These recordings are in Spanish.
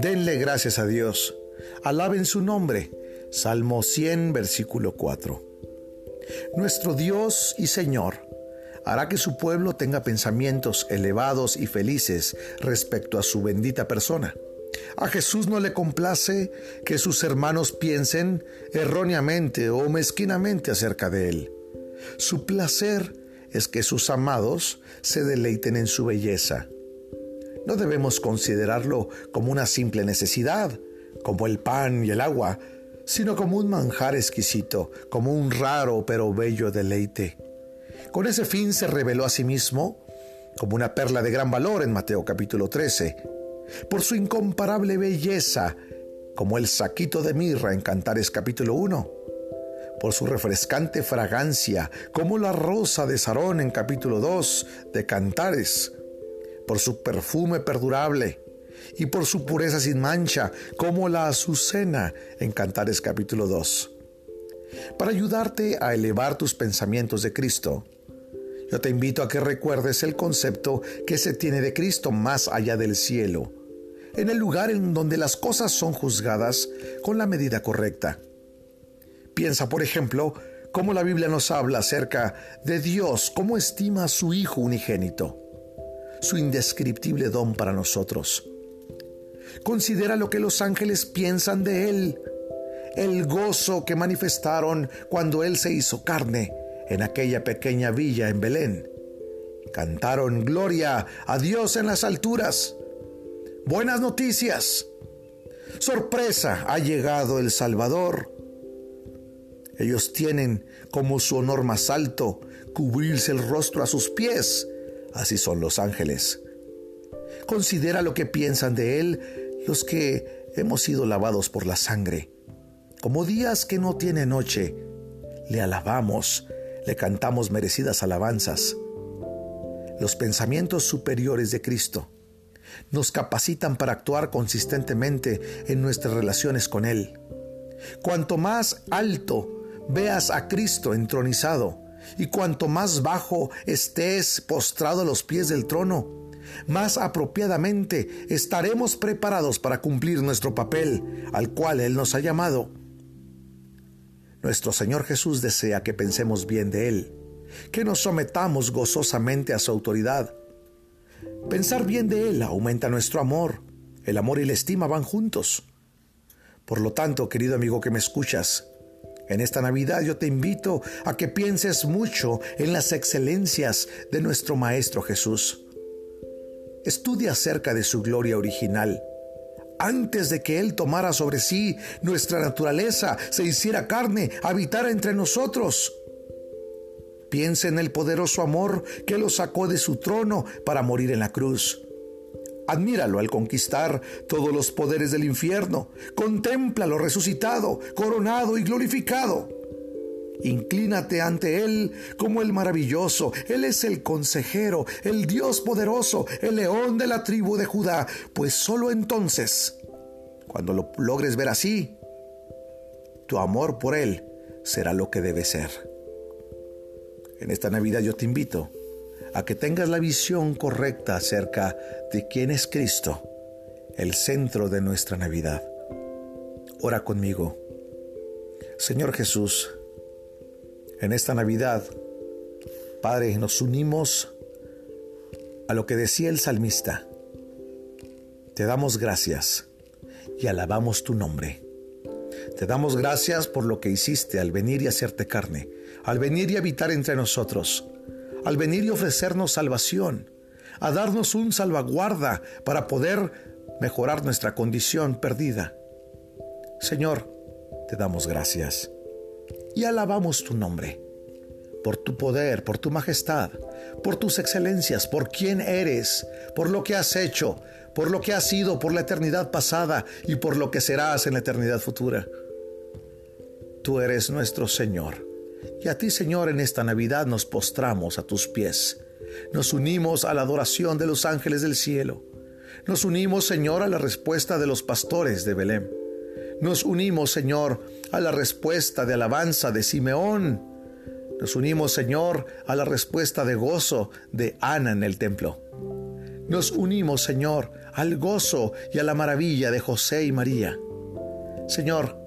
Denle gracias a Dios. Alaben su nombre. Salmo 100, versículo 4. Nuestro Dios y Señor hará que su pueblo tenga pensamientos elevados y felices respecto a su bendita persona. A Jesús no le complace que sus hermanos piensen erróneamente o mezquinamente acerca de Él. Su placer es que sus amados se deleiten en su belleza. No debemos considerarlo como una simple necesidad, como el pan y el agua, sino como un manjar exquisito, como un raro pero bello deleite. Con ese fin se reveló a sí mismo como una perla de gran valor en Mateo capítulo 13, por su incomparable belleza, como el saquito de mirra en Cantares capítulo 1, por su refrescante fragancia, como la rosa de Sarón en capítulo 2 de Cantares, por su perfume perdurable y por su pureza sin mancha, como la azucena en Cantares capítulo 2. Para ayudarte a elevar tus pensamientos de Cristo, yo te invito a que recuerdes el concepto que se tiene de Cristo más allá del cielo, en el lugar en donde las cosas son juzgadas con la medida correcta. Piensa, por ejemplo, cómo la Biblia nos habla acerca de Dios, cómo estima a su Hijo unigénito, su indescriptible don para nosotros. Considera lo que los ángeles piensan de Él, el gozo que manifestaron cuando Él se hizo carne en aquella pequeña villa en Belén. Cantaron gloria a Dios en las alturas. Buenas noticias. Sorpresa, ha llegado el Salvador. Ellos tienen como su honor más alto cubrirse el rostro a sus pies. Así son los ángeles. Considera lo que piensan de Él los que hemos sido lavados por la sangre. Como días que no tiene noche, le alabamos, le cantamos merecidas alabanzas. Los pensamientos superiores de Cristo nos capacitan para actuar consistentemente en nuestras relaciones con Él. Cuanto más alto veas a Cristo entronizado y cuanto más bajo estés postrado a los pies del trono, más apropiadamente estaremos preparados para cumplir nuestro papel al cual Él nos ha llamado. Nuestro Señor Jesús desea que pensemos bien de Él, que nos sometamos gozosamente a su autoridad. Pensar bien de Él aumenta nuestro amor. El amor y la estima van juntos. Por lo tanto, querido amigo que me escuchas, en esta Navidad yo te invito a que pienses mucho en las excelencias de nuestro Maestro Jesús. Estudia acerca de su gloria original. Antes de que Él tomara sobre sí nuestra naturaleza, se hiciera carne, habitara entre nosotros. Piensa en el poderoso amor que lo sacó de su trono para morir en la cruz. Admíralo al conquistar todos los poderes del infierno. Contémplalo resucitado, coronado y glorificado. Inclínate ante Él como el maravilloso. Él es el consejero, el Dios poderoso, el león de la tribu de Judá. Pues solo entonces, cuando lo logres ver así, tu amor por Él será lo que debe ser. En esta Navidad yo te invito a que tengas la visión correcta acerca de quién es Cristo, el centro de nuestra Navidad. Ora conmigo. Señor Jesús, en esta Navidad, Padre, nos unimos a lo que decía el salmista. Te damos gracias y alabamos tu nombre. Te damos gracias por lo que hiciste al venir y hacerte carne, al venir y habitar entre nosotros al venir y ofrecernos salvación, a darnos un salvaguarda para poder mejorar nuestra condición perdida. Señor, te damos gracias y alabamos tu nombre, por tu poder, por tu majestad, por tus excelencias, por quién eres, por lo que has hecho, por lo que has sido por la eternidad pasada y por lo que serás en la eternidad futura. Tú eres nuestro Señor y a ti, Señor, en esta Navidad nos postramos a tus pies. Nos unimos a la adoración de los ángeles del cielo. Nos unimos, Señor, a la respuesta de los pastores de Belén. Nos unimos, Señor, a la respuesta de alabanza de Simeón. Nos unimos, Señor, a la respuesta de gozo de Ana en el templo. nos unimos, Señor, al gozo y a la maravilla de José y María. Señor,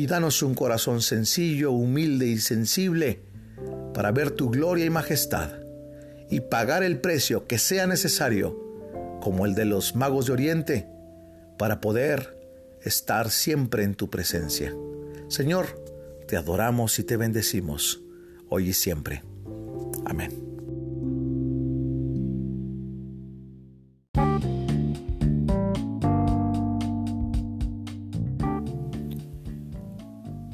y danos un corazón sencillo, humilde y sensible para ver tu gloria y majestad y pagar el precio que sea necesario, como el de los magos de Oriente, para poder estar siempre en tu presencia. Señor, te adoramos y te bendecimos, hoy y siempre. Amén.